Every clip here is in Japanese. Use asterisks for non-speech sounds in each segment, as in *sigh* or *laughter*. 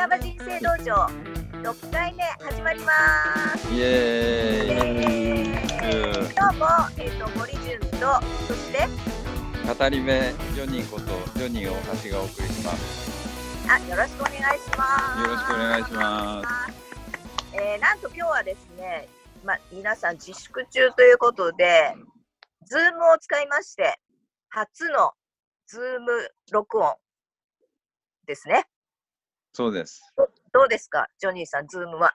半ば人生道場6回目始まります。イエーイ。今日も、えー、と森潤とそして？語り部ジョニーことジョニー大橋がお送りします。あよろしくお願いします。よろしくお願いします。えーなんと今日はですね、ま、皆さん自粛中ということで、ズームを使いまして、初のズーム録音ですね。そうですどうですか、ジョニーさん、ズームは。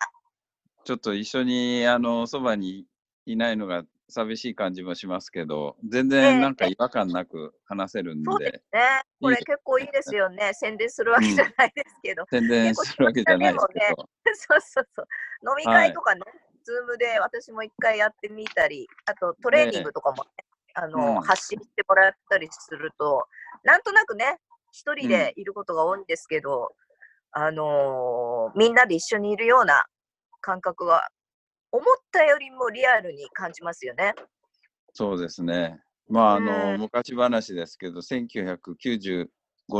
ちょっと一緒にあのそばにいないのが寂しい感じもしますけど全ええ然なんか違和感なく話せるんで、そうですね。これ結構いいですよね。*laughs* 宣伝するわけじゃないですけど。宣伝するわけじゃないですけ結ど、そうそうそう。飲み会とかね、ズームで私も一回やってみたり、あとトレーニングとかもね、あの、うん発信してもらったりすると、なんとなくね、一人でいることが多いんですけど、あのーみんなで一緒にいるような感覚が、思ったよりもリアルに感じますよね。そうですねまああの、うん昔話ですけど1995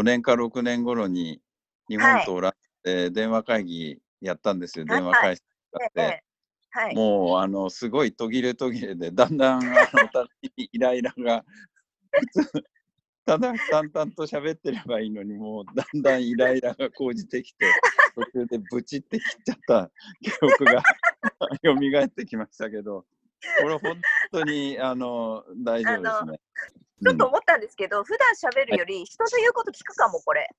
年か6年頃に日本とオランダで電話会議やったんですよ、はい電話会議使って。ええはい。もうあのすごい途切れ途切れでだんだんあの *laughs* イライラがただ淡々と喋ってればいいのにもうだんだんイライラが高じてきて途中でブチって切っちゃった記憶が蘇ってきましたけどこれ本当にあの大丈夫ですね。ちょっと思ったんですけど、普段喋るより人の言うこと聞くかも、これ。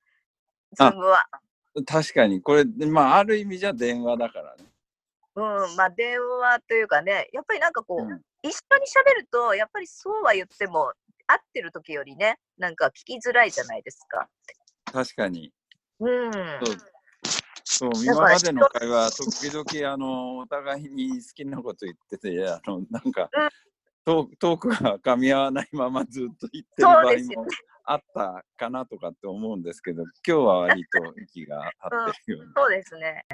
ズームは。うん確かにこれまあある意味じゃ電話だからね。うん、まあ電話というかね、やっぱりなんかこう、うん一緒に喋ると、やっぱりそうは言っても、会ってる時よりね、なんか聞きづらいじゃないですか。確かにうん。そうそう、今までの会話、時々、あの、お互いに好きなこと言ってて、あの、なんか、うんトークが噛み合わないままずっと言ってる場合もですよね。あったかなとかって思うんですけど、今日は割と息が合ってるようそうですね。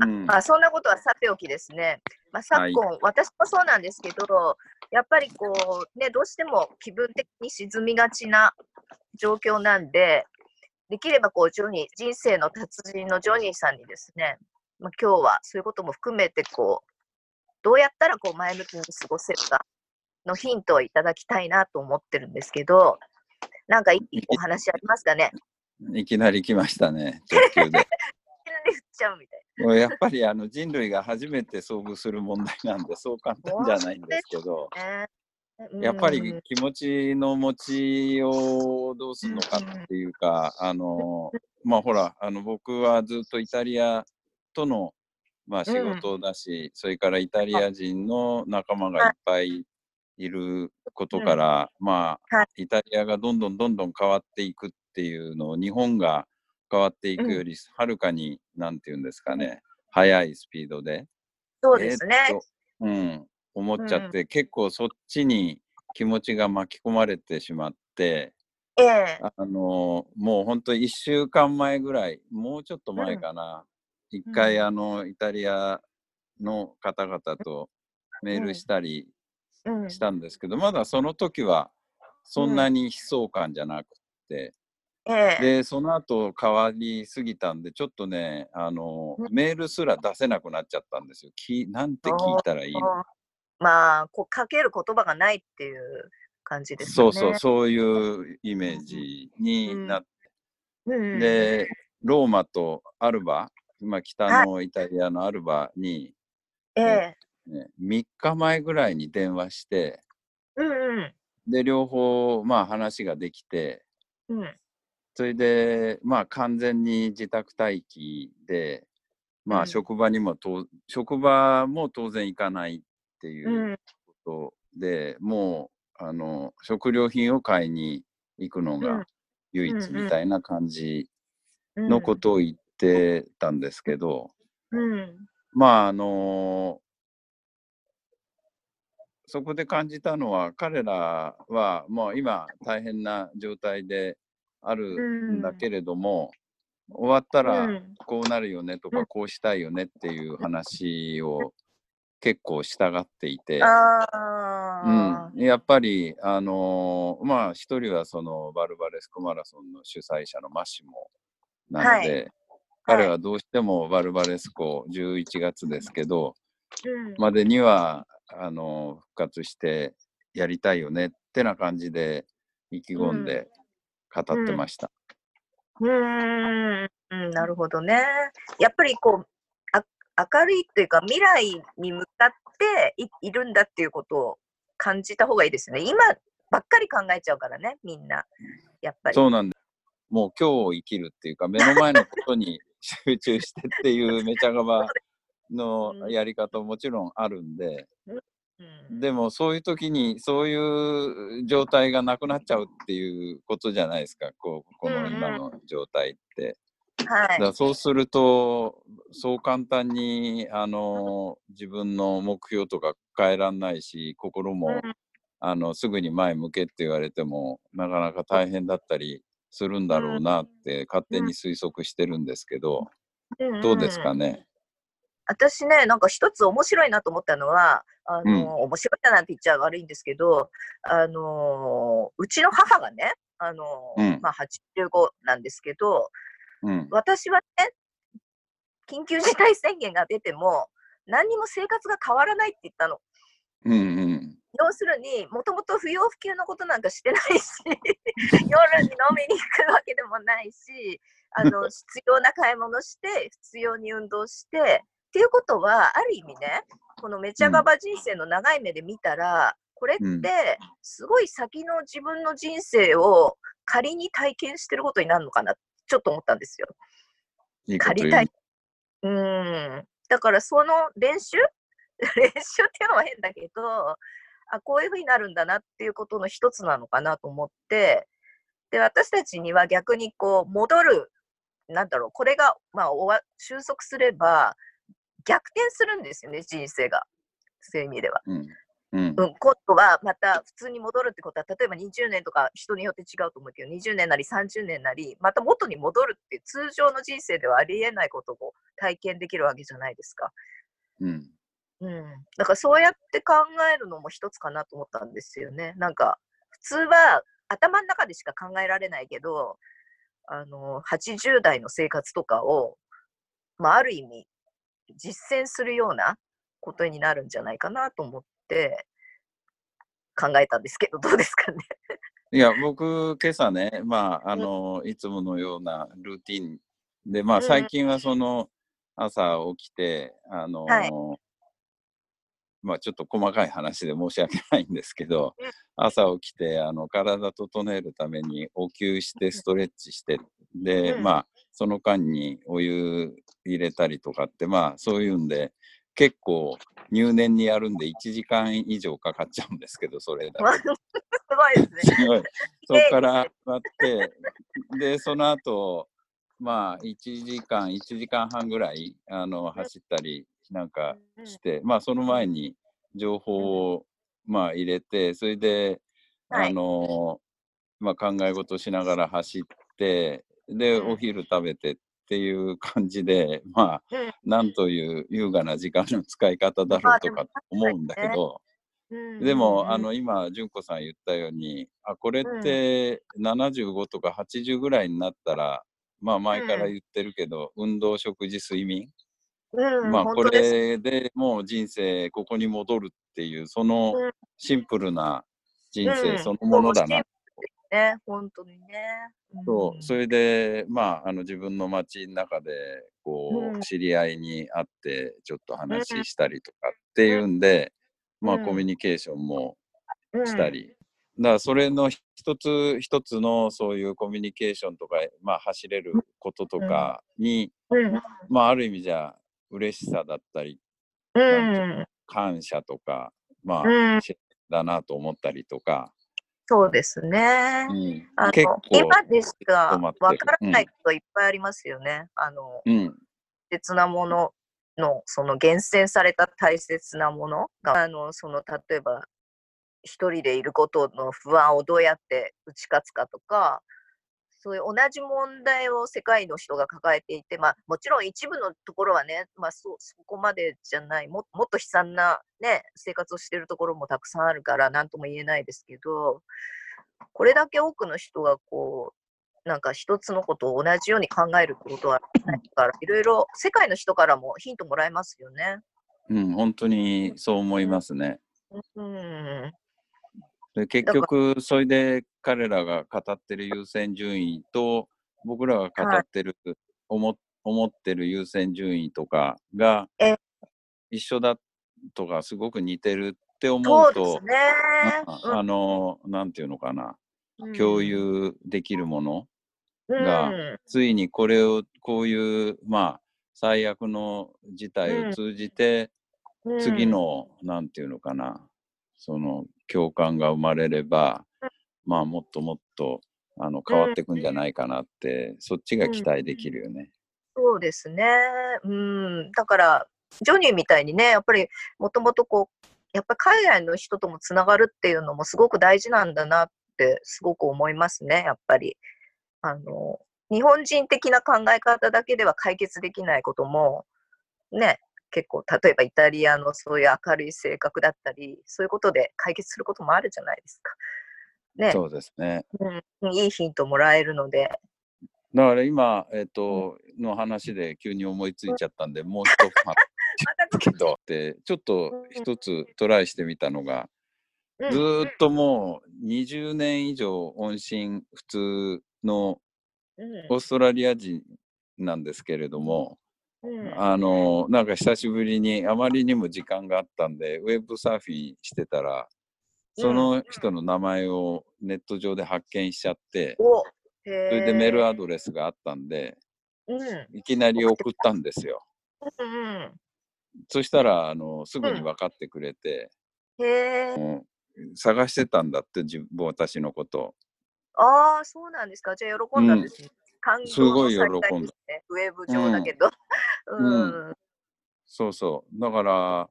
に。うんまあそんなことはさておきですね。まあ昨今、私もそうなんですけど、やっぱりこう、ね、どうしても気分的に沈みがちな状況なんで、できればこう、ジョニー、人生の達人のジョニーさんにですね、まあ、今日はそういうことも含めて、こう、どうやったらこう前向きに過ごせるかのヒントをいただきたいなと思ってるんですけど、なんかいいお話ありますかね？いきなり来ましたね、直球で。いきなり振っちゃうみたいもうやっぱりあの人類が初めて遭遇する問題なんで、そう簡単じゃないんですけど。やっぱりうん気持ちの持ちをどうするのかっていうか、あの、まあほら、あの僕はずっとイタリアとの、まあ、仕事だし、それからイタリア人の仲間がいっぱいいることから、まあ、はい。イタリアがどんどんどんどん変わっていくっていうのを日本が変わっていくよりはるかに、なんていうんですかね、速いスピードで、そうですね。うん、思っちゃって、結構そっちに気持ちが巻き込まれてしまって、ええ。あのもう本当1週間前ぐらい、もうちょっと前かな、一、回、うん。あのイタリアの方々とメールしたりうんしたんですけど、まだその時はそんなに悲壮感じゃなくて、ええ。で、その後変わりすぎたんで、ちょっとね、あのうん。メールすら出せなくなっちゃったんですよ。きなんて聞いたらいいのまあ、こうかける言葉がないっていう感じですよね。そうそう、そういうイメージになって、うん、で、ローマとアルバ、まあ、北のイタリアのアルバに、ええね、3日前ぐらいに電話して、うんうん。で、両方、まあ話ができて、うん。それで、まあ完全に自宅待機で、まうん。あ職場にもと、職場も当然行かないっていううん。ことで、もう、あの、食料品を買いに行くのうん。が唯一みたいな感じうんのことを言ってたんですけど、うん。まああのそこで感じたのは彼らはもう今大変な状態であるんだけれども、終わったうらん。こうなるよねとうん。かこうしたいよねっていう話を結構従っていて、うん、やっぱりあのまあ一人はそのバルバレスクマラソンの主催者のマシモなので、彼はどうしてもバルバレスコ11月ですけど、うん。までにはあの復活してやりたいよねってな感じで意気込んで語ってました。うーん、うんなるほどね。やっぱりこう、あ明るいというか、未来に向かっていいるんだっていうことを感じた方がいいですね。今ばっかり考えちゃうからね、みんな。やっぱり。そうなんです。もう今日を生きるっていうか、目の前のことに *laughs* 集中してっていうめちゃがばのやり方ももちろんあるんで、うん。でもそういう時にそういう状態がなくなっちゃうっていうことじゃないですか、こうこの今の状態って。はい。だからそうすると、そう簡単にあの自分の目標とか変えらんないし、心も、うん。あのすぐに前向けって言われても、なかなか大変だったりするんだろうなって勝手に推測してるんですけど、んどうですかね？私ね、なんか一つ面白いなと思ったのは、あの、面白いななんて言っちゃ悪いんですけど、あの、うちの母がね、あの、うんまあ85なんですけど、うん、私はね、緊急事態宣言が出ても、何にも生活が変わらないって言ったの。うん、うん。要するに、もともと不要不急のことなんかしてないし、*laughs* 夜に飲みに行くわけでもないし、あの *laughs* 必要な買い物して、必要に運動して、っていうことは、ある意味ね、このめちゃがば人生の長い目で見たら、これうんって、すごい先の自分の人生を仮に体験してることになるのかな、ちょっと思ったんですよ。いいこと言うん。だからその練習？*laughs* 練習っていうのは変だけど、あ、こういうふうになるんだなっていうことの一つなのかなと思って、で、私たちには逆にこう、戻る、なんだろう、これが、まあ、終わ収束すれば、逆転するんですよね、人生が。そういう意味では。うん。うん。うん、今度はまた普通に戻るってことは、例えば20年とか人によって違うと思うけど、20年なり30年なり、また元に戻るって通常の人生ではありえないことを体験できるわけじゃないですか。うん。うん。だからそうやって考えるのも一つかなと思ったんですよね。なんか、普通は頭の中でしか考えられないけど、あの、80代の生活とかを、まあ、ある意味、実践するようなことになるんじゃないかなと思って考えたんですけど、どうですかね。いや、僕、今朝ね、まあ、あの、いつものようなルーティンで、まあ、うん最近はその、朝起きて、あの、はい。まあ、ちょっと細かい話で申し訳ないんですけどうん、朝起きて、あの、体整えるために、お灸して、ストレッチして、で、うん。まあ、その間にお湯入れたりとかって、まあ、そういうんで、結構入念にやるんで1時間以上かかっちゃうんですけど、それだけすごいですね。*laughs* すごい。そこから待って、で、その後、まあ、1時間、1時間半ぐらい、あの、走ったりなんかして、まあ、その前に情報を、まあ、入れて、それで、はい。あの、まあ、考え事しながら走って、で、うん。お昼食べてっていう感じで、*laughs* まあ、うん。なんという優雅な時間の使い方だろうとか思うんだけど、うんでも、うん。あの今、純子さん言ったように、あこれって75とか80ぐらいになったら、まあ前から言ってるけど、運動、食事、睡眠、うんまあこれでもう人生ここに戻るっていう、そのうん。シンプルな人うん。生そのものだな。ね、本当にね。そう、それで、まあ、あの自分の街の中で、こう知り合いに会って、ちょっと話したりとかっていうん。で、まあ、うんコミュニケーションもうん。したり。だからそれの一つ一つのそういうコミュニケーションとか、まあ、走れることとかに、うん。まあ、ある意味じゃ嬉しさだったりうん。感謝とか、まうん。あ、しだなと思ったりとか、そうですね。うんあの今でしかわからないこといっぱいありますよね。あのうん、大切なもののその厳選された大切なものがあのその例えば一人でいることの不安をどうやって打ち勝つかとかそういう同じ問題を世界の人が抱えていて、まあ、もちろん一部のところはね、まあ、そそこまでじゃないももっと悲惨な、ね、生活をしているところもたくさんあるから何とも言えないですけどこれだけ多くの人がこうなんか一つのことを同じように考えることはないから、いろいろ世界の人からもヒントもらえますよね。うん、本当にそう思いますね。うん。で結局、それで彼らが語ってる優先順位と、僕らが語ってる、思思ってる優先順位とかがえ一緒だとか、すごく似てるって思そうと、ね。ああの、なんていうのかな、共有できるもの、がうん。ついにこれを、こういう、まあ、最悪の事態を通じて、うん。次の、なんていうのかな、その共感が生まれれば、まあもっともっとあの変わっていくんじゃないかなって、そっちが期待できるよね。そうですね。うん。だから、ジョニーみたいにね、やっぱりもともとこう、やっぱり海外の人ともつながるっていうのもすごく大事なんだなってすごく思いますね、やっぱり。あの、日本人的な考え方だけでは解決できないことも、ね、結構、例えばイタリアのそういう明るい性格だったり、そういうことで解決することもあるじゃないですか。ね、そうですね。うん、いいヒントもらえるので、だから今、えっ、と、の話で急に思いついちゃったんで、もう一つ *laughs* ちょっと一つトライしてみたのが、うん。ずーっともう20年以上音信不通のうん。オーストラリア人なんですけれども、うんあのなんか久しぶりにあまりにも時間があったんでウェブサーフィンしてたらその人の名前をネット上で発見しちゃっておそそれでメールアドレスがあったんでいきなり送ったんですよ。うんそしたらあのすぐに分かってくれて。探してたんだって自分私のこと。ああ、そうなんですか。じゃあ喜んだんですね。感動すごい喜んだ。ウェブ上だけど。うん。うそうそう。だから、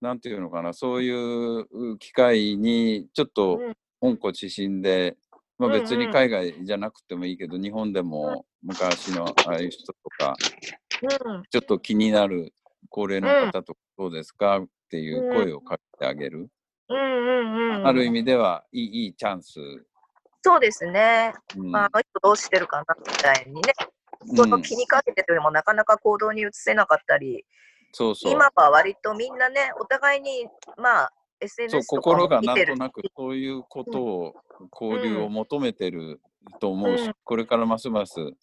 なんていうのかな、そういう機会にちょっとうん温故知新で、まあ、うんうん別に海外じゃなくてもいいけど、日本でも昔のああいう人とか、うん。ちょっと気になる高齢の方とかどうですかっていう声をかけてあげる。うんうんうん。ある意味ではいいいいチャンス。そうですね。うんあの人どうしてるかなみたいにね。人の気にかけててもなかなか行動に移せなかったり、そうそう。今は割とみんなね、お互いに、まあ、SNS とか心がなんとなくそういうことを、交流を求めてると思うし、うんこれからますますこ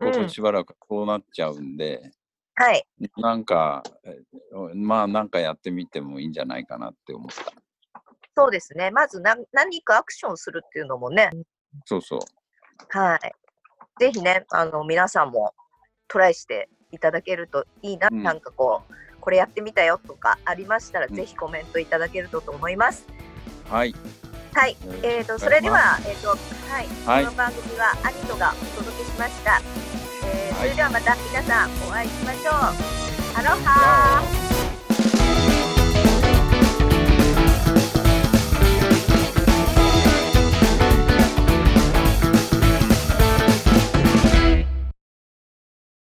うんこしばらくこうなっちゃうんで、はい。なんかえまあなんかやってみてもいいんじゃないかなって思ったそうですね。まずな何かアクションするっていうのもね、そうそうはい。ぜひね、あの、皆さんもトライしていただけるといいな、うんなんかこう、これやってみたよとかありましたら、うんぜひコメントいただけるとと思います。はいはい。えーと、それでは、えーと、はい。はいこの番組はアニトがお届けしました。えーはいそれではまた皆さんお会いしましょう。ハロハー